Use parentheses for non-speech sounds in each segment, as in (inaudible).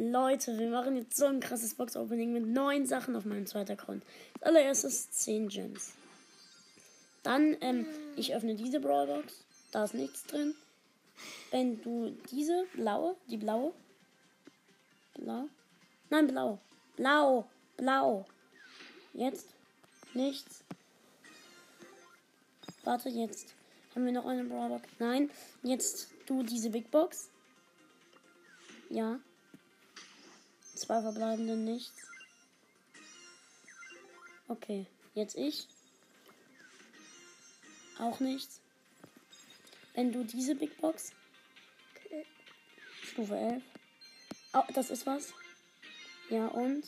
Leute, wir machen jetzt so ein krasses Box-Opening mit neun Sachen auf meinem zweiten Account. Als allererstes 10 Gems. Dann, ähm, ich öffne diese Brawlbox. Da ist nichts drin. Wenn du diese blaue, die blaue. Blau. Nein, blau. Blau. Blau. Jetzt. Nichts. Warte, jetzt. Haben wir noch eine Brawlbox? Nein. Jetzt du diese Big Box. Ja. Zwei verbleibende nichts. Okay. Jetzt ich. Auch nichts. Wenn du diese Big Box. Stufe 11. Oh, das ist was. Ja, und?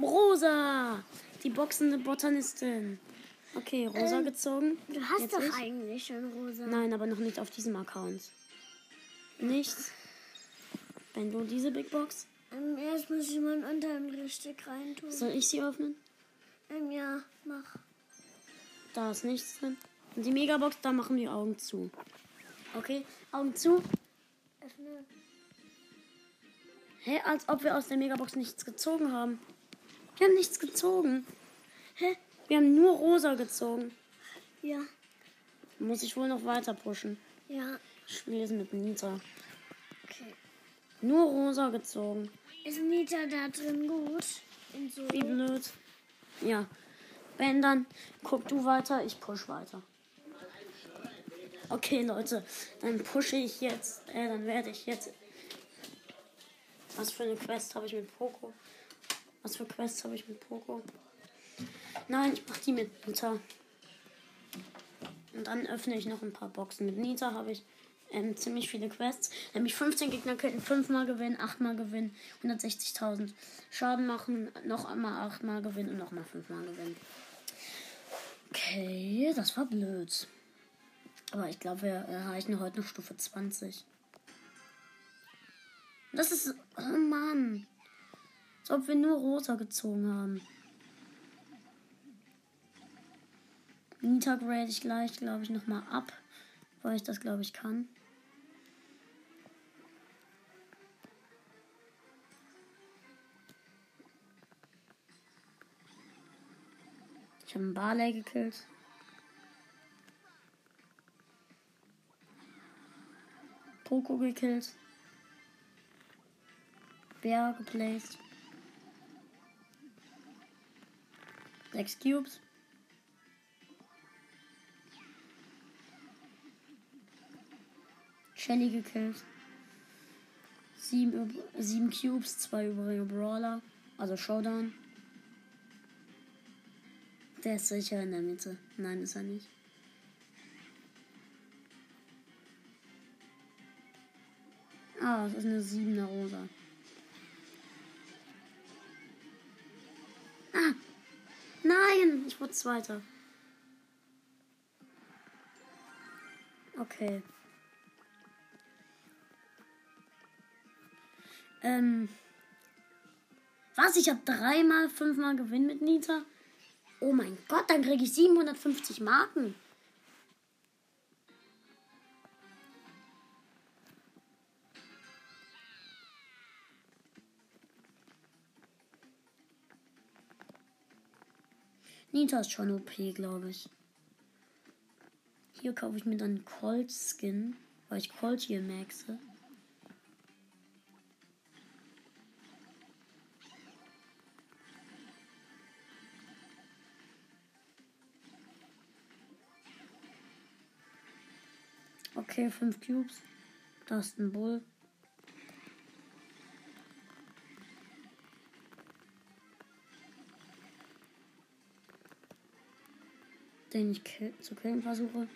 Rosa! Die boxende Botanistin. Okay, rosa Ähm, gezogen. Du hast Jetzt doch ich. eigentlich schon rosa. Nein, aber noch nicht auf diesem Account. Nichts. Wenn du diese Big Box. Ähm, erst muss ich meinen unteren richtig reintun. Soll ich sie öffnen? Ähm, ja, mach. Da ist nichts drin. Und die Megabox, da machen wir Augen zu. Okay, Augen zu. Öffne. Hä, als ob wir aus der Megabox nichts gezogen haben. Wir haben nichts gezogen. Hä? Wir haben nur rosa gezogen. Ja, Muss ich wohl noch weiter pushen. ja. Ich spiele es mit Nita. Okay. Nur rosa gezogen. Ist Nita da drin gut? So. Wie blöd. Ja. Wenn dann, guck du weiter, ich push weiter. Okay, Leute, dann pushe ich jetzt, äh, dann werde ich jetzt. Was für eine Quest habe ich mit Poco? Was für Quests habe ich mit Poco? Nein, ich mache die mit Nita. Und dann öffne ich noch ein paar Boxen. Mit Nita habe ich ähm, ziemlich viele Quests. Nämlich 15 Gegner könnten 5 mal gewinnen, 8 mal gewinnen, 160.000 Schaden machen, noch einmal 8 mal gewinnen und noch mal 5 mal gewinnen. Okay, das war blöd. Aber ich glaube, wir erreichen heute noch Stufe 20. Das ist. Oh Mann. Als ob wir nur rosa gezogen haben. Nita grade ich gleich, glaube ich, nochmal ab. Weil ich das, glaube ich, kann. Ich habe einen Barley gekillt. Poco gekillt. Bär geplaced. Sechs Cubes. Shelly gekillt. Sieben, sieben Cubes, zwei übrige Brawler. Also Showdown. Der ist sicher in der Mitte. Nein, ist er nicht. Ah, das ist eine siebener Rosa. Ah! Nein! Ich wurde Zweiter. Okay. Ähm. Was? Ich habe dreimal, fünfmal Gewinn mit Nita? Oh mein Gott, dann kriege ich 750 Marken. Nita ist schon OP, glaube ich. Hier kaufe ich mir dann Colt Skin, weil ich Colt hier maxe. Okay, fünf Cubes. Da ist ein Bull. Den ich kill zu killen versuche.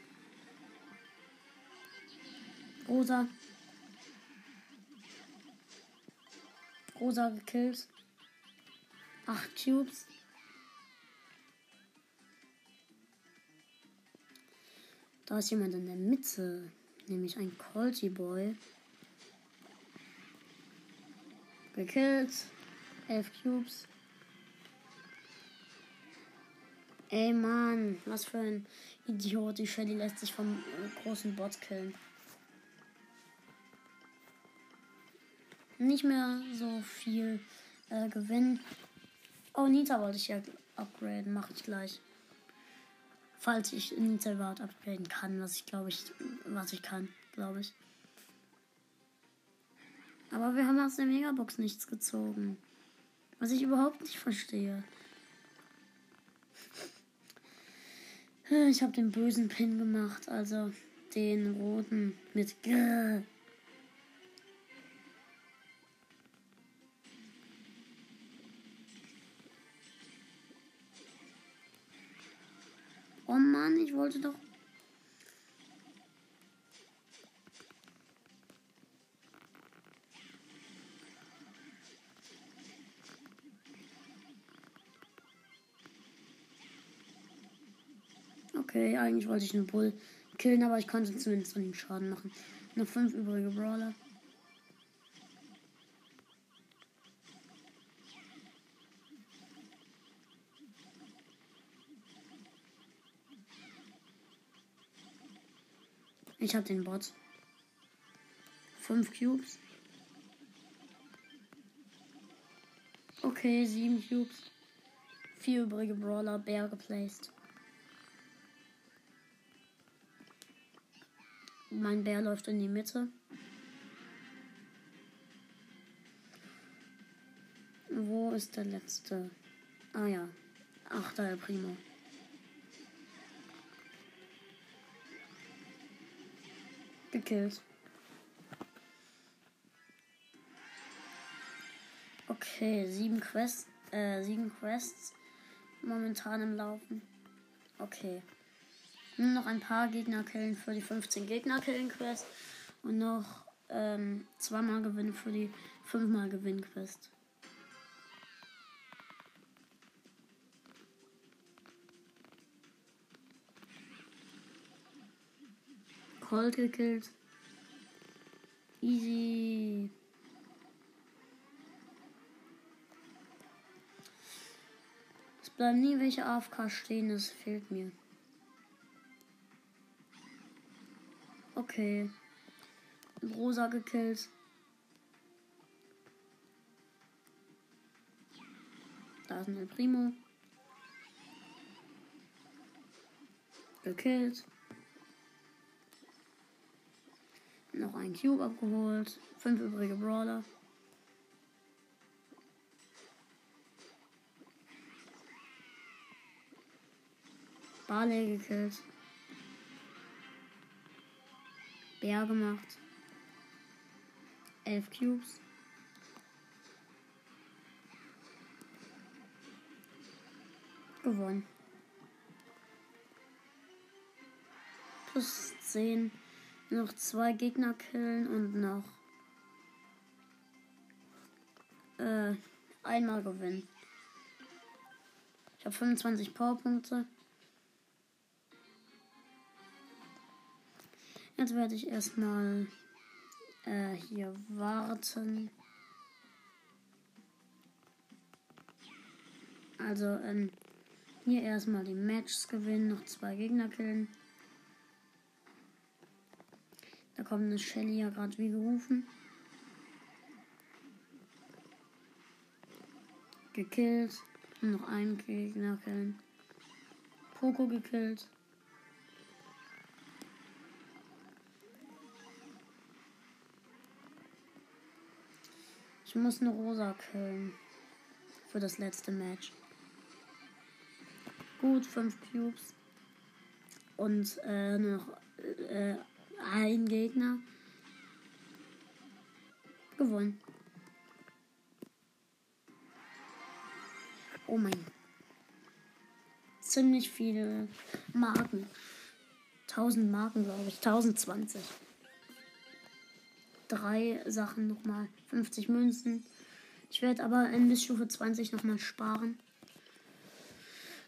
Rosa. Rosa gekillt. Acht Cubes. Da ist jemand in der Mitte, nämlich ein Colty Boy. Gekillt. Elf Cubes. Ey Mann, was für ein Idiot. Die Shelly lässt sich vom äh, großen Bot killen. nicht mehr so viel äh, Gewinn. Oh, Nita wollte ich ja upgraden. Mache ich gleich. Falls ich Nita überhaupt upgraden kann, was ich glaube ich, was ich kann, glaube ich. Aber wir haben aus der Megabox nichts gezogen. Was ich überhaupt nicht verstehe. (laughs) Ich habe den bösen Pin gemacht, also den roten mit G. ich wollte doch. Okay, eigentlich wollte ich einen Bull killen, aber ich konnte zumindest ihm Schaden machen. Noch fünf übrige Brawler. Ich habe den Bot. Fünf Cubes. Okay, sieben Cubes. Vier übrige Brawler, Bär geplaced. Mein Bär läuft in die Mitte. Wo ist der letzte? Ah ja. Ach, da Primo. Gekillt. Okay, sieben Quests, äh, sieben Quests momentan im Laufen. Okay. Nur noch ein paar Gegner killen für die 15 Gegner killen Quest und noch ähm, zweimal gewinnen für die fünfmal Gewinn Quest. Cold gekillt. Easy. Es bleiben nie welche AFK stehen, das fehlt mir. Okay. Rosa gekillt. Da ist ein Primo. Gekillt. Ein Cube abgeholt. Fünf übrige Brawler. Barley gekillt. Bär gemacht. Elf Cubes. Gewonnen. Plus 10. Noch zwei Gegner killen und noch äh, einmal gewinnen. Ich habe 25 Powerpunkte. Jetzt werde ich erstmal äh, hier warten. Also ähm, hier erstmal die Matches gewinnen, noch zwei Gegner killen. Da kommt eine Shelly ja gerade wie gerufen. Gekillt. Und noch einen Gegner killen. Poco gekillt. Ich muss eine Rosa killen. Für das letzte Match. Gut, fünf Cubes. Und äh, noch äh, ein Gegner. Gewonnen. Oh mein. Ziemlich viele Marken. 1000 Marken, glaube ich. 1020. Drei Sachen nochmal. 50 Münzen. Ich werde aber in bis Stufe 20 nochmal sparen.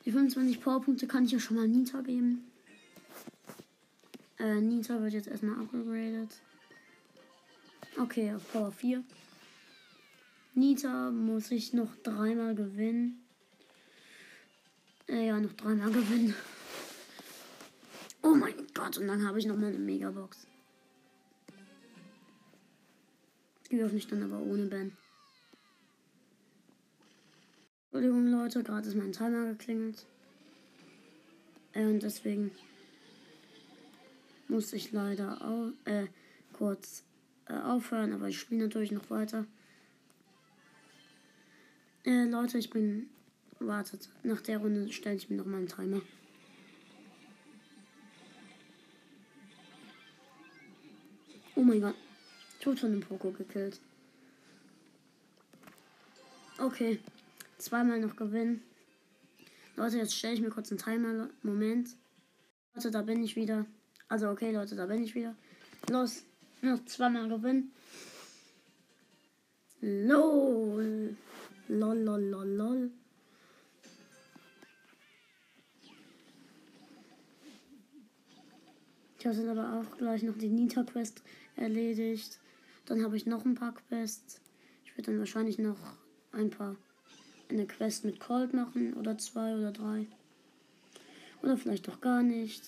Die 25 Powerpunkte kann ich ja schon mal Nita geben. Äh, Nita wird jetzt erstmal upgradet. Okay, auf Power 4. Nita muss ich noch dreimal gewinnen. Äh, ja, noch dreimal (laughs) gewinnen. Oh mein Gott, und dann habe ich noch mal eine Megabox. Die öffne ich dann aber ohne Ben. Entschuldigung, Leute, gerade ist mein Timer geklingelt. Äh, und deswegen muss ich leider auch, äh, kurz äh, aufhören, aber ich spiele natürlich noch weiter. Äh, Leute, ich bin. Wartet, nach der Runde stelle ich mir noch einen Timer. Oh mein Gott. Ich wurde von dem Poko gekillt. Okay. Zweimal noch gewinnen. Leute, jetzt stelle ich mir kurz einen Timer. Moment. Leute, da bin ich wieder. Also, okay, Leute, da bin ich wieder. Los. Noch zweimal gewinnen. LOL. Lol, lol, lol, lol. Ich habe dann aber auch gleich noch die Nita-Quest erledigt. Dann habe ich noch ein paar Quests. Ich werde dann wahrscheinlich noch ein paar eine Quest mit Cold machen oder zwei oder drei. Oder vielleicht auch gar nicht.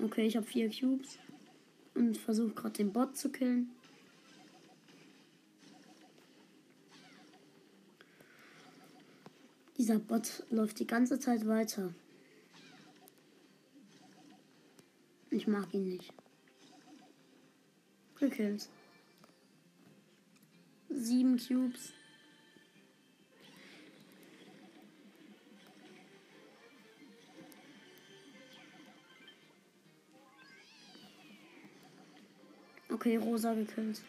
Okay, ich habe vier Cubes und versuche gerade den Bot zu killen. Dieser Bot läuft die ganze Zeit weiter. Ich mag ihn nicht. Gekillt. Sieben Cubes. Okay, Rosa gekillt.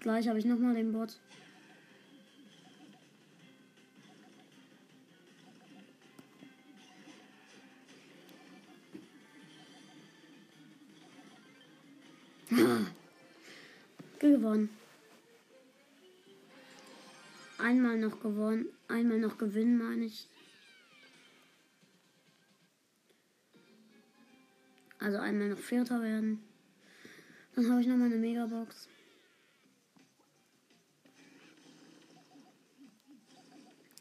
Gleich habe ich nochmal den Bot. (laughs) gewonnen. Einmal noch gewonnen. Einmal noch gewinnen, meine ich. Also einmal noch Vierter werden. Dann habe ich noch mal eine Megabox.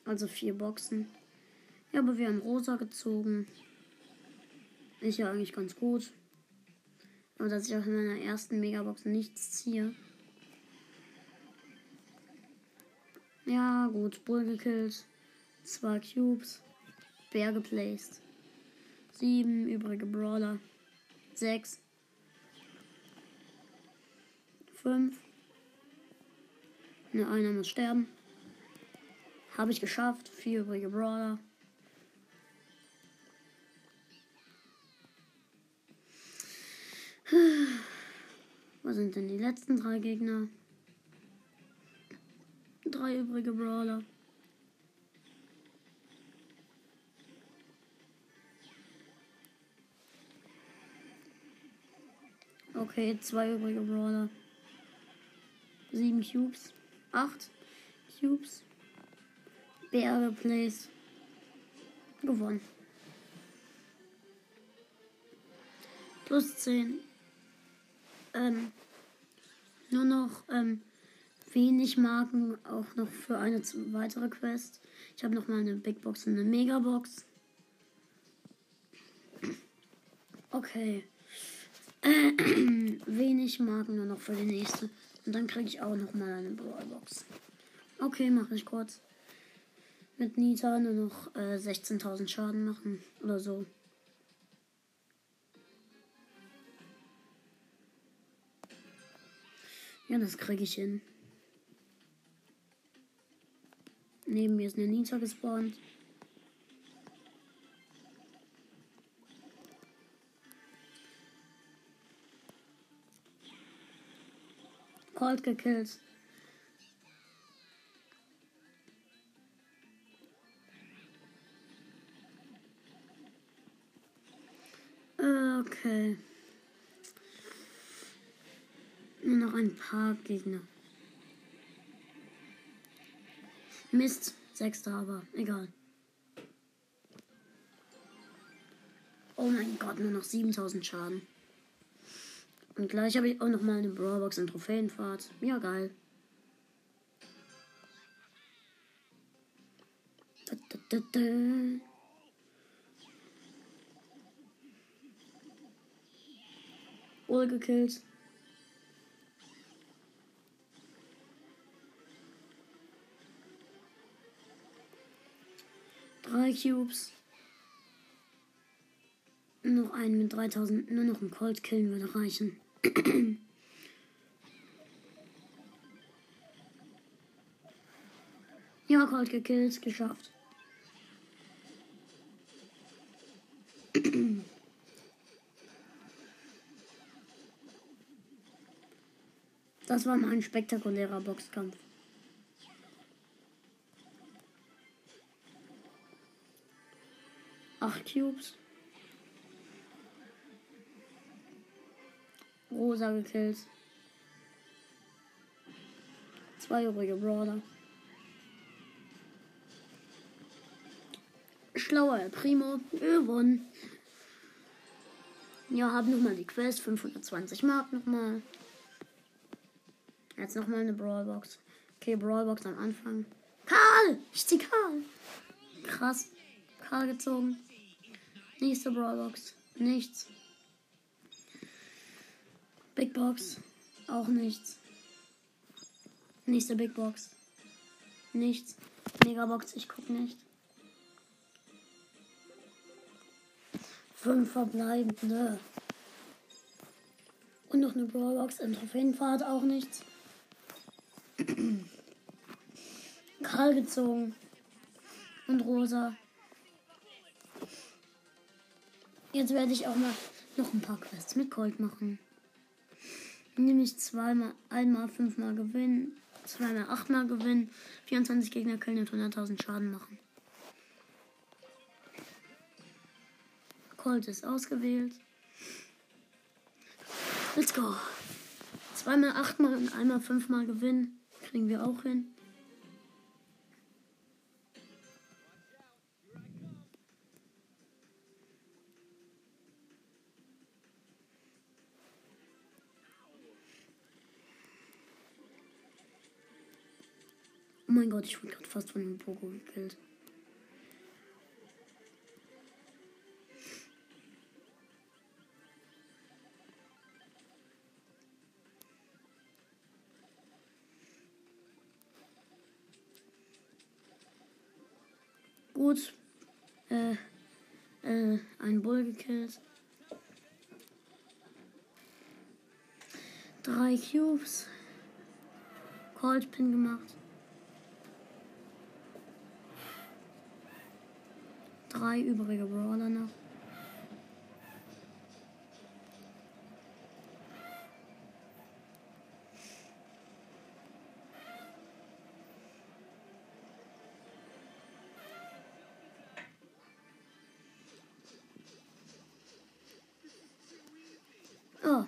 Also vier Boxen. Ja, aber wir haben rosa gezogen. Ist ja eigentlich ganz gut. Aber dass ich auch in meiner ersten Megabox nichts ziehe. Ja, gut. Bull gekillt. Zwei Cubes. Bär geplaced. Sieben übrige Brawler. Sechs. Fünf. Ne, einer muss sterben. Habe ich geschafft. Vier übrige Brawler. (sighs) Was sind denn die letzten drei Gegner? Drei übrige Brawler. Okay, zwei übrige Brawler. Sieben Cubes. Acht Cubes. Bär Place. Gewonnen. Plus 10. Ähm, nur noch ähm, wenig Marken, auch noch für eine weitere Quest. Ich habe noch mal eine Big Box und eine Megabox. Okay. (clears throat) Wenig Marken nur noch für die nächste. Und dann kriege ich auch noch mal eine Brawlbox. Okay, mache ich kurz. Mit Nita nur noch äh, 16.000 Schaden machen oder so. Ja, das kriege ich hin. Neben mir ist eine Nita gespawnt. Colt gekillt. Okay. Nur noch ein paar Gegner. Mist, sechster, aber egal. Oh mein Gott, nur noch 7000 Schaden. Und gleich habe ich auch noch mal eine Brawlbox in Trophäenfahrt. Ja, geil. Da, da, da. Wohl gekillt. Drei Cubes. Noch einen mit 3000. Nur noch ein Cold killen würde reichen. (clears throat) ja, Cold gekillt. Geschafft. (clears throat) Das war mal ein spektakulärer Boxkampf. Acht Cubes. Rosa gekillt. Zweijährige Brawler. Schlauer Primo. Gewonnen. Ja, hab nochmal die Quest. 520 Mark nochmal. Jetzt nochmal eine Brawlbox. Okay, Brawlbox am Anfang. Karl! Ich zieh Karl! Krass. Karl gezogen. Nächste Brawlbox. Nichts. Big Box. Auch nichts. Nächste Big Box. Nichts. Megabox, ich guck nicht. Fünf verbleibende. Und noch eine Brawlbox in Trophäenfahrt, auch nichts. (clears throat) Karl gezogen. Und rosa. Jetzt werde ich auch mal noch ein paar Quests mit Gold machen. Nämlich zweimal, einmal fünfmal gewinnen, zweimal achtmal gewinnen, 24 Gegner killen und 100.000 Schaden machen. Colt ist ausgewählt. Let's go. Zweimal achtmal und einmal fünfmal gewinnen. Kriegen wir auch hin. Oh mein Gott, ich wurde gerade fast von dem Pogo gekillt. Gut. Äh, äh, ein Bull gekillt. Drei Cubes. Cold Pin gemacht. Drei übrige Brawler noch. Oh.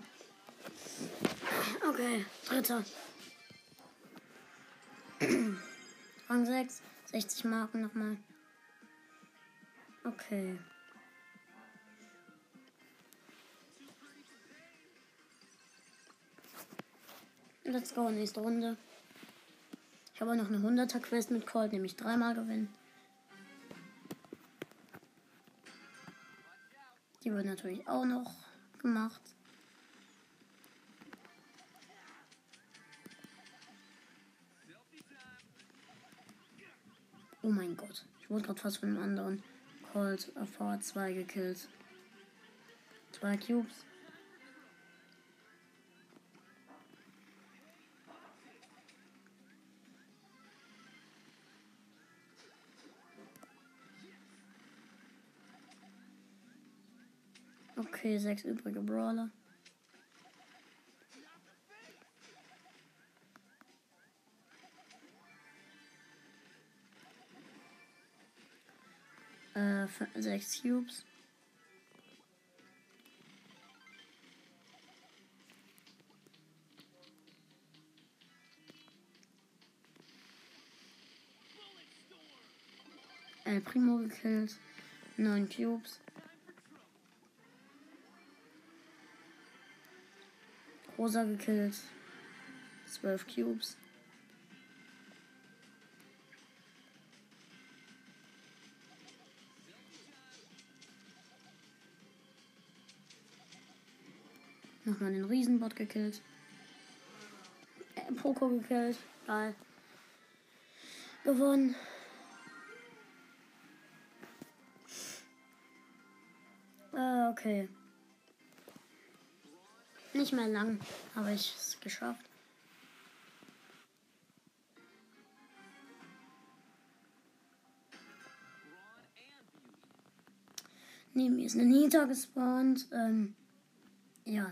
Okay, dritter. (clears throat) Rang 6, 60 Marken nochmal. Okay. Let's go, nächste Runde. Ich habe noch eine 100er Quest mit Colt, nämlich dreimal gewinnen. Die wird natürlich auch noch gemacht. Oh mein Gott. Ich wurde gerade fast von einem anderen Colt AV 2 gekillt. Zwei Cubes. Okay, sechs übrige Brawler. Sechs Cubes. El Primo gekillt. Neun Cubes. Rosa gekillt. 12 Cubes. Nochmal den Riesenbot gekillt. Äh, Poco gekillt. Geil. Gewonnen. Äh, okay. Nicht mehr lang habe ich es geschafft. Neben mir ist eine Nita gespawnt. Ähm, ja.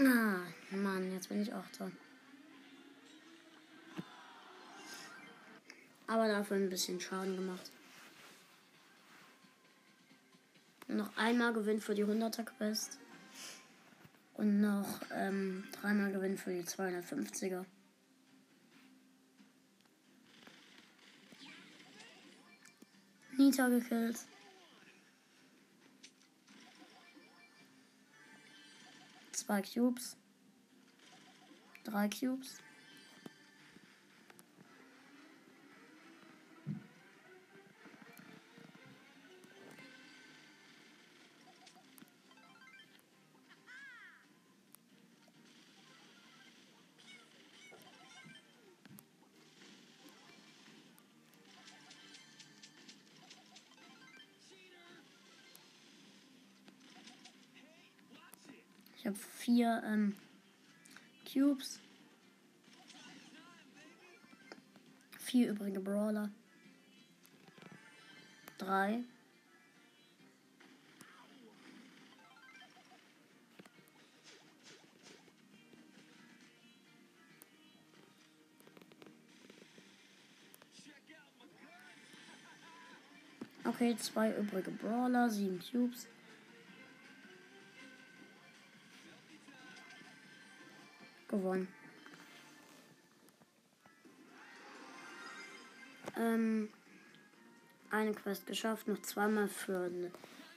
Ah, Mann, jetzt bin ich auch da. Aber dafür ein bisschen Schaden gemacht. Noch einmal Gewinn für die 100er Quest. Und noch ähm, dreimal Gewinn für die 250er. Nita gekillt. Zwei Cubes. Drei Cubes. Vier ähm, Cubes. Vier übrige Brawler. Drei. Okay, zwei übrige Brawler, sieben Cubes. Gewonnen. Ähm, eine Quest geschafft, noch zweimal für,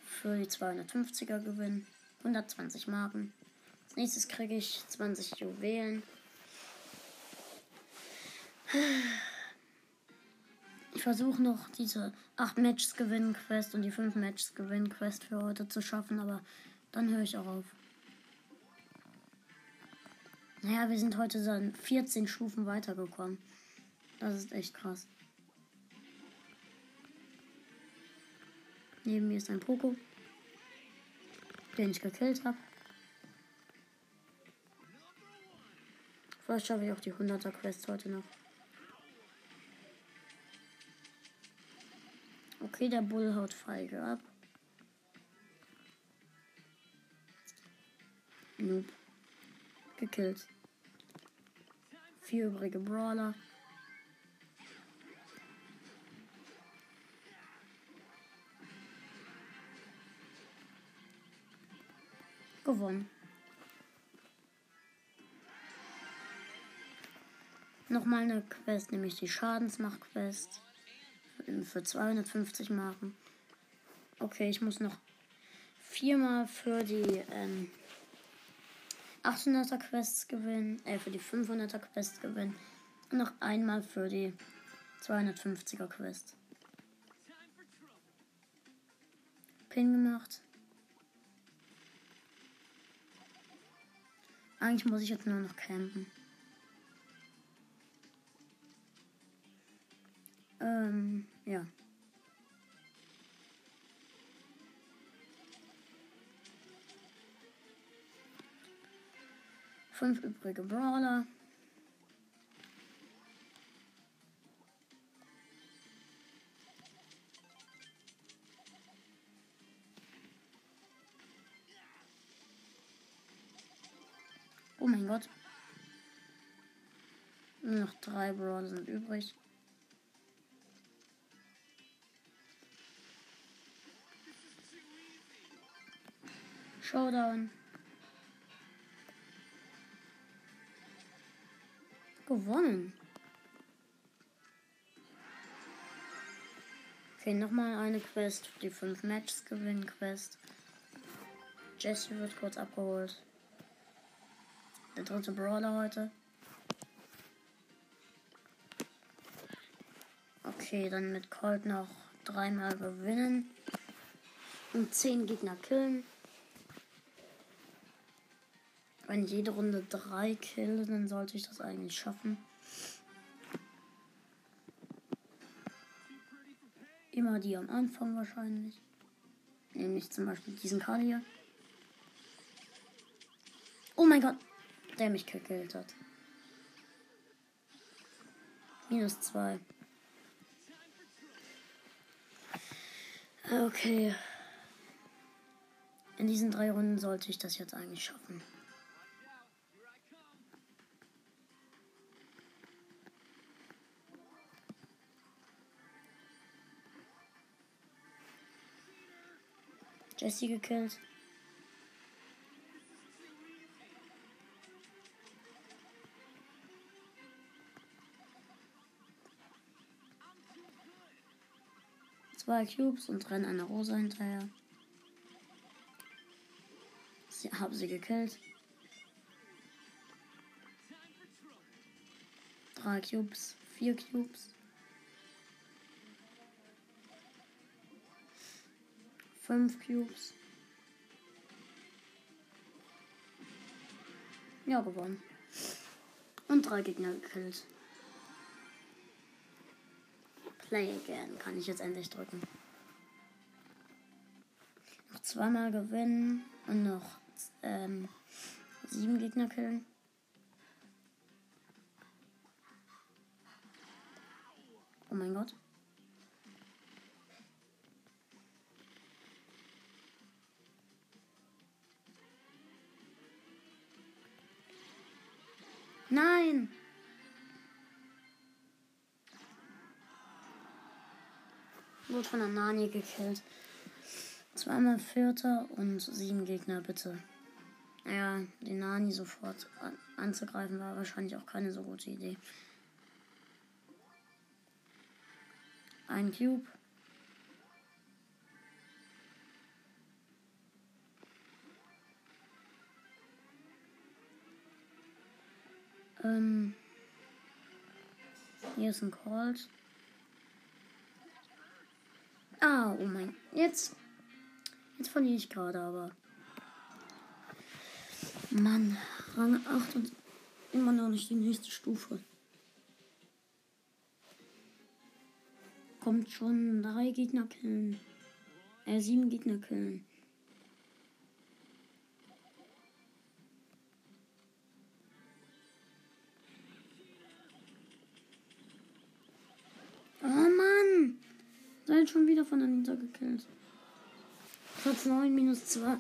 für die 250er gewinnen. 120 Marken. Als nächstes kriege ich 20 Juwelen. Ich versuche noch diese 8 Matches gewinnen Quest und die 5 Matches gewinnen Quest für heute zu schaffen, aber dann höre ich auch auf. Naja, wir sind heute so 14 Stufen weitergekommen. Das ist echt krass. Neben mir ist ein Poco, den ich gekillt habe. Vielleicht schaffe ich auch die 100er Quest heute noch. Okay, der Bull haut feige ab. Nope gekillt. Vier übrige Brawler. Gewonnen. Nochmal eine Quest, nämlich die Schadensmacht-Quest. Für 250 Marken. Okay, ich muss noch viermal für die ähm, 800er Quests gewinnen, äh, für die 500er Quests gewinnen und noch einmal für die 250er Quest. Pin gemacht. Eigentlich muss ich jetzt nur noch campen. Ähm, ja. Fünf übrige Brawler. Oh mein Gott. Nur noch drei Brawler sind übrig. Showdown. gewonnen. Okay, nochmal eine Quest. Die 5 Matches gewinnen Quest. Jesse wird kurz abgeholt. Der dritte Brawler heute. Okay, dann mit Colt noch dreimal gewinnen. Und 10 Gegner killen. Wenn jede Runde drei kill, dann sollte ich das eigentlich schaffen. Immer die am Anfang wahrscheinlich. Nämlich zum Beispiel diesen Karl hier. Oh mein Gott, der mich gekillt hat. Minus zwei. Okay. In diesen drei Runden sollte ich das jetzt eigentlich schaffen. Jesse gekillt. Zwei Cubes und rennen eine Rose hinterher. Sie haben sie gekillt. Drei Cubes, vier Cubes. Fünf Cubes. Ja, gewonnen. Und drei Gegner gekillt. Play again kann ich jetzt endlich drücken. Noch zweimal gewinnen und noch ähm, sieben Gegner killen. Oh mein Gott. Nein! Wurde von der Nani gekillt. Zweimal Vierter und sieben Gegner, bitte. Ja, den Nani sofort an anzugreifen war wahrscheinlich auch keine so gute Idee. Ein Cube. Ähm, hier ist ein Colt. Ah, oh mein. Jetzt. Jetzt verliere ich gerade, aber. Mann, Rang 8 und immer noch nicht die nächste Stufe. Kommt schon drei Gegner killen. Äh, sieben Gegner killen. Oh Mann! Seid schon wieder von Anita gekillt. Platz 9 minus 2.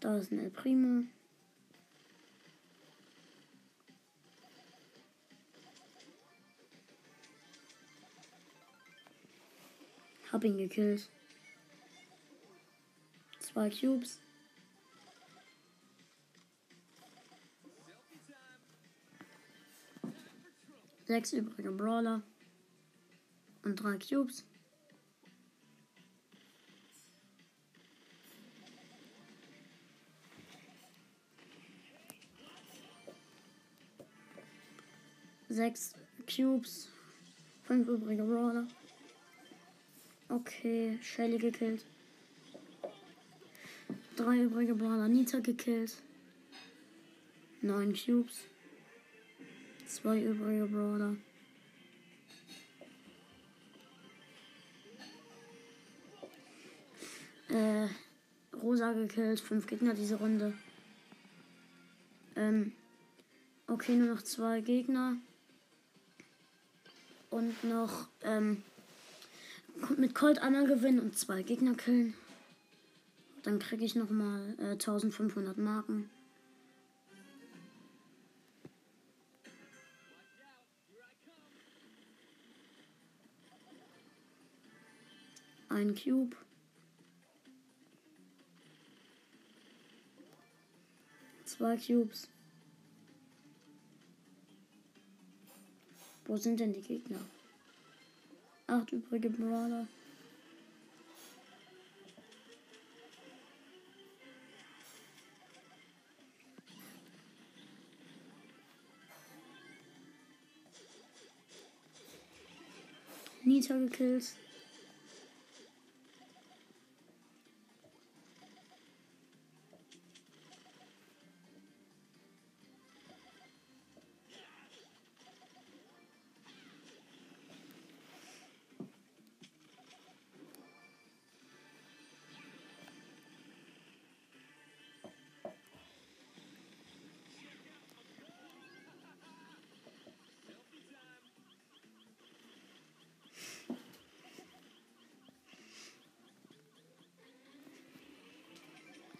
Da ist ein El Primo. Hab ihn gekillt. Zwei Cubes. Sechs übrige Brawler. Und drei Cubes. Sechs Cubes. Fünf übrige Brawler. Okay, Shelly gekillt. Drei übrige Brawler. Nita gekillt. Neun Cubes. Zwei übrige Brawler. Äh, Rosa gekillt. Fünf Gegner diese Runde. Ähm, okay, nur noch zwei Gegner. Und noch, ähm, mit Colt einmal gewinnen und zwei Gegner killen. Dann kriege ich nochmal äh, 1500 Marken. Ein Cube. Zwei Cubes. Wo sind denn die Gegner? Acht übrige Brawler. Nita gekillt.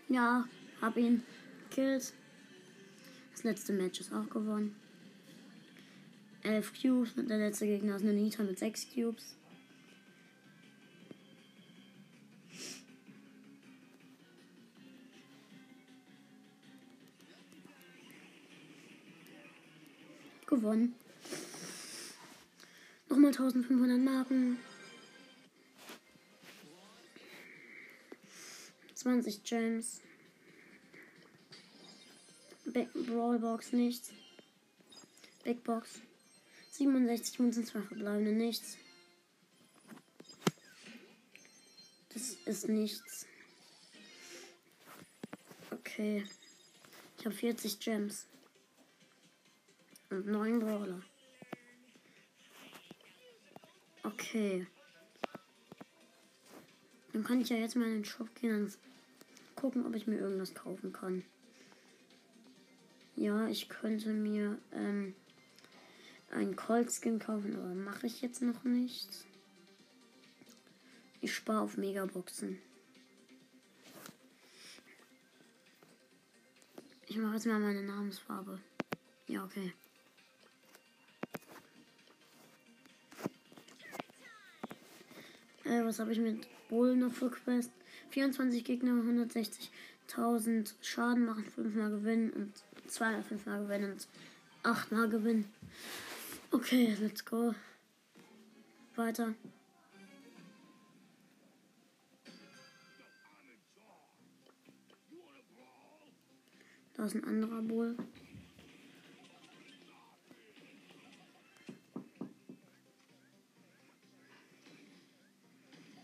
Ja, hab ihn gekillt. Das letzte Match ist auch gewonnen. 11 Cubes und der letzte Gegner ist eine Nita mit 6 Cubes. Gewonnen. Nochmal 1500 Marken. 20 Gems. Big Brawlbox nichts. Big Box. 67 Münzen, zwei verbleibende nichts. Das ist nichts. Okay. Ich habe 40 Gems. Und 9 Brawler. Okay. Dann kann ich ja jetzt mal in den Shop gehen und gucken, ob ich mir irgendwas kaufen kann. Ja, ich könnte mir ähm, einen Colt Skin kaufen, aber mache ich jetzt noch nicht. Ich spare auf Megaboxen. Ich mache jetzt mal meine Namensfarbe. Ja, okay. Äh, was habe ich mit Bull noch für Quest? 24 Gegner, 160.000 Schaden machen, 5 mal gewinnen und 205 mal gewinnen und 8 mal gewinnen. Okay, let's go. Weiter. Da ist ein anderer Bull.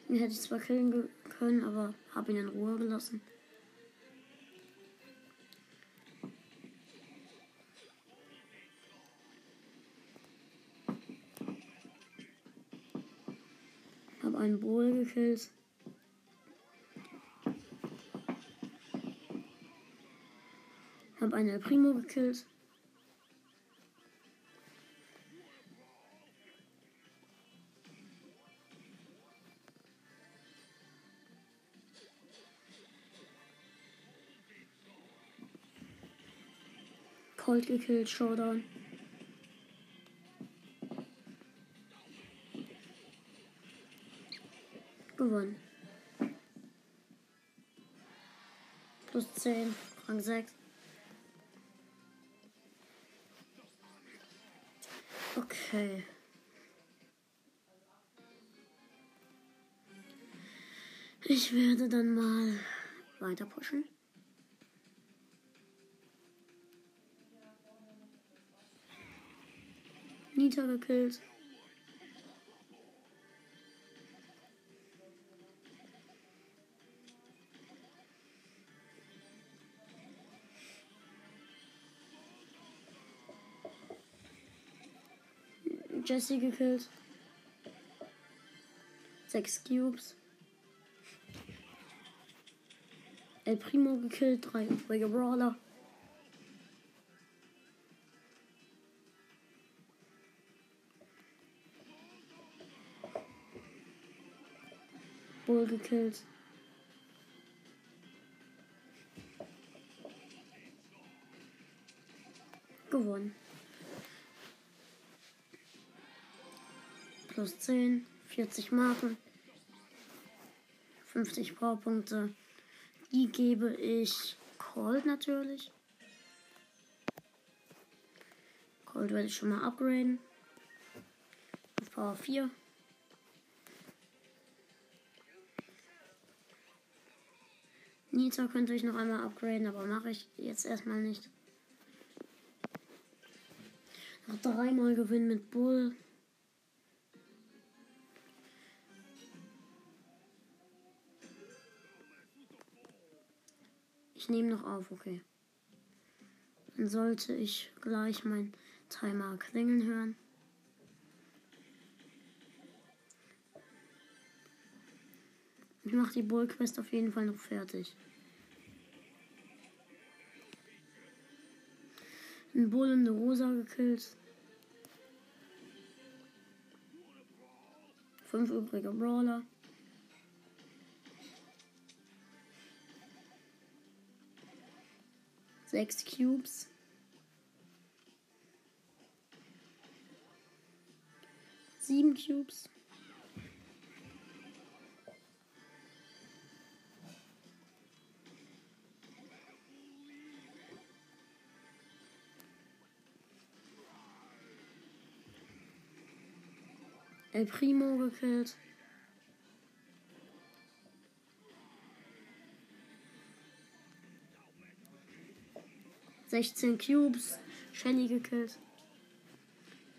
Den hätte ich zwar killen können, aber habe ihn in Ruhe gelassen. Habe einen Bull gekillt. Habe einen Primo gekillt. Colt gekillt, Showdown. Gewonnen. Plus 10, Rang 6. Okay. Ich werde dann mal weiter pushen. Nita gekillt. Jesse gekillt. Sechs Cubes. El Primo gekillt, drei Brawler. Bull gekillt. Gewonnen. Plus 10, 40 Marken, 50 Powerpunkte. Die gebe ich Cold natürlich. Cold werde ich schon mal upgraden. Auf Power 4. Nita könnte ich noch einmal upgraden, aber mache ich jetzt erstmal nicht. Noch dreimal gewinnen mit Bull. Ich nehme noch auf, okay. Dann sollte ich gleich mein Timer klingeln hören. Ich mache die Bull Quest auf jeden Fall noch fertig. Ein Bull und eine Rosa gekillt. Fünf übrige Brawler. Sechs Cubes. Sieben Cubes. El Primo gekillt. Sechzehn Cubes. Shelly gekillt.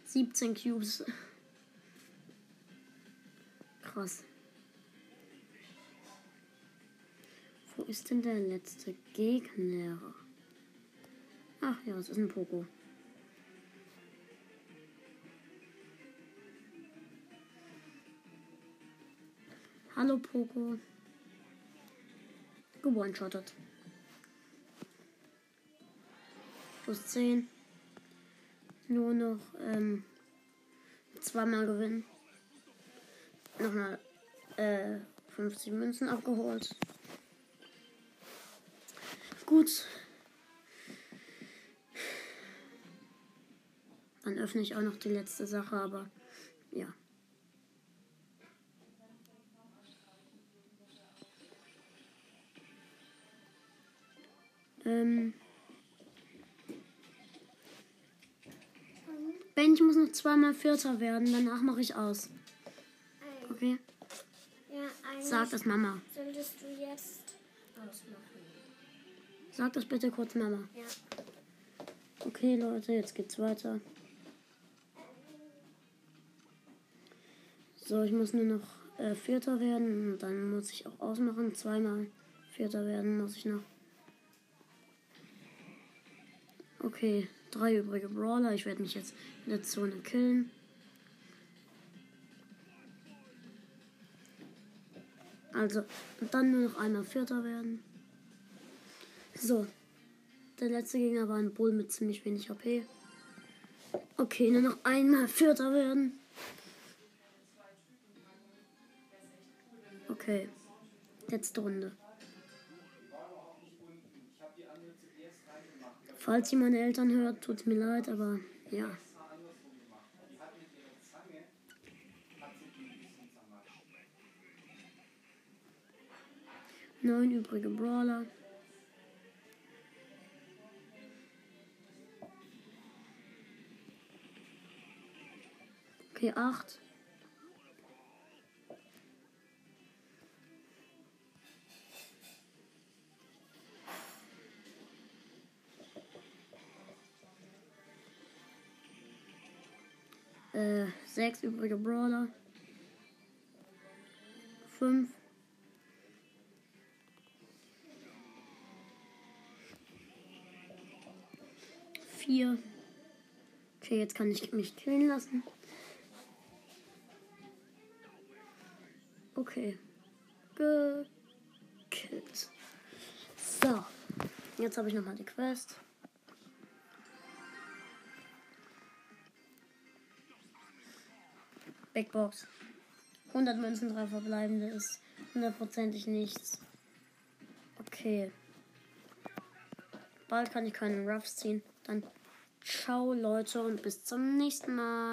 17 Cubes. Krass. Wo ist denn der letzte Gegner? Ach ja, es ist ein Poco. Hallo Poco. Gewone-shottet. Plus 10. Nur noch ähm, zweimal gewinnen. Nochmal äh, 50 Münzen abgeholt. Gut. Dann öffne ich auch noch die letzte Sache, aber ja. Ähm. Ben, ich muss noch zweimal Vierter werden, danach mache ich aus. Okay? Ja, Sag das Mama. solltest du jetzt ausmachen. Sag das bitte kurz Mama. Ja. Okay, Leute, jetzt geht's weiter. So, ich muss nur noch äh, Vierter werden und dann muss ich auch ausmachen. Zweimal Vierter werden muss ich noch. Okay, drei übrige Brawler. Ich werde mich jetzt in der Zone killen. Also, dann nur noch einmal Vierter werden. So, der letzte Gegner war ein Bull mit ziemlich wenig HP. Okay, nur noch einmal Vierter werden. Okay, letzte Runde. Falls ihr meine Eltern hört, tut mir leid, aber ja. Neun übrige Brawler. Okay, acht. Äh, sechs übrige Brawler. Fünf. Vier. Okay, jetzt kann ich mich killen lassen. Okay. Gekillt. So. Jetzt habe ich nochmal die Quest. Big Box. 100 Münzen, 3 verbleibende ist hundertprozentig nichts. Okay. Bald kann ich keinen Ruffs ziehen. Dann ciao Leute und bis zum nächsten Mal.